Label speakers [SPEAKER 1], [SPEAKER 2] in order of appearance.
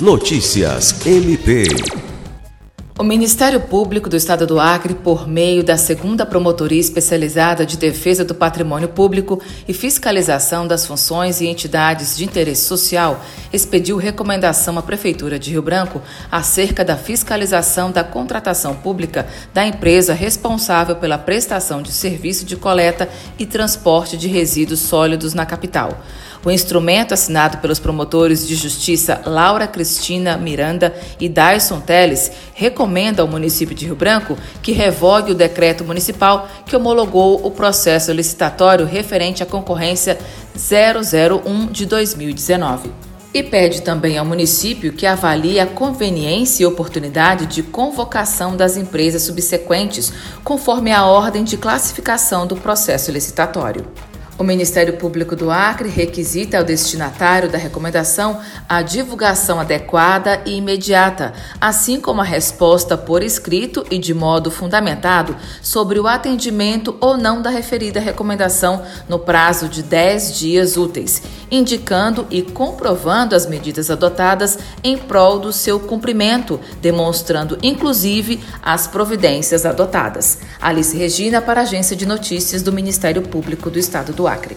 [SPEAKER 1] Notícias MP.
[SPEAKER 2] O Ministério Público do Estado do Acre, por meio da segunda Promotoria Especializada de Defesa do Patrimônio Público e Fiscalização das Funções e Entidades de Interesse Social, expediu recomendação à Prefeitura de Rio Branco acerca da fiscalização da contratação pública da empresa responsável pela prestação de serviço de coleta e transporte de resíduos sólidos na capital. O instrumento assinado pelos promotores de justiça Laura Cristina Miranda e Dyson Teles recomenda ao município de Rio Branco que revogue o decreto municipal que homologou o processo licitatório referente à concorrência 001 de 2019 e pede também ao município que avalie a conveniência e oportunidade de convocação das empresas subsequentes, conforme a ordem de classificação do processo licitatório. O Ministério Público do Acre requisita ao destinatário da recomendação a divulgação adequada e imediata, assim como a resposta por escrito e de modo fundamentado sobre o atendimento ou não da referida recomendação no prazo de 10 dias úteis, indicando e comprovando as medidas adotadas em prol do seu cumprimento, demonstrando inclusive as providências adotadas. Alice Regina para a Agência de Notícias do Ministério Público do Estado do Acre.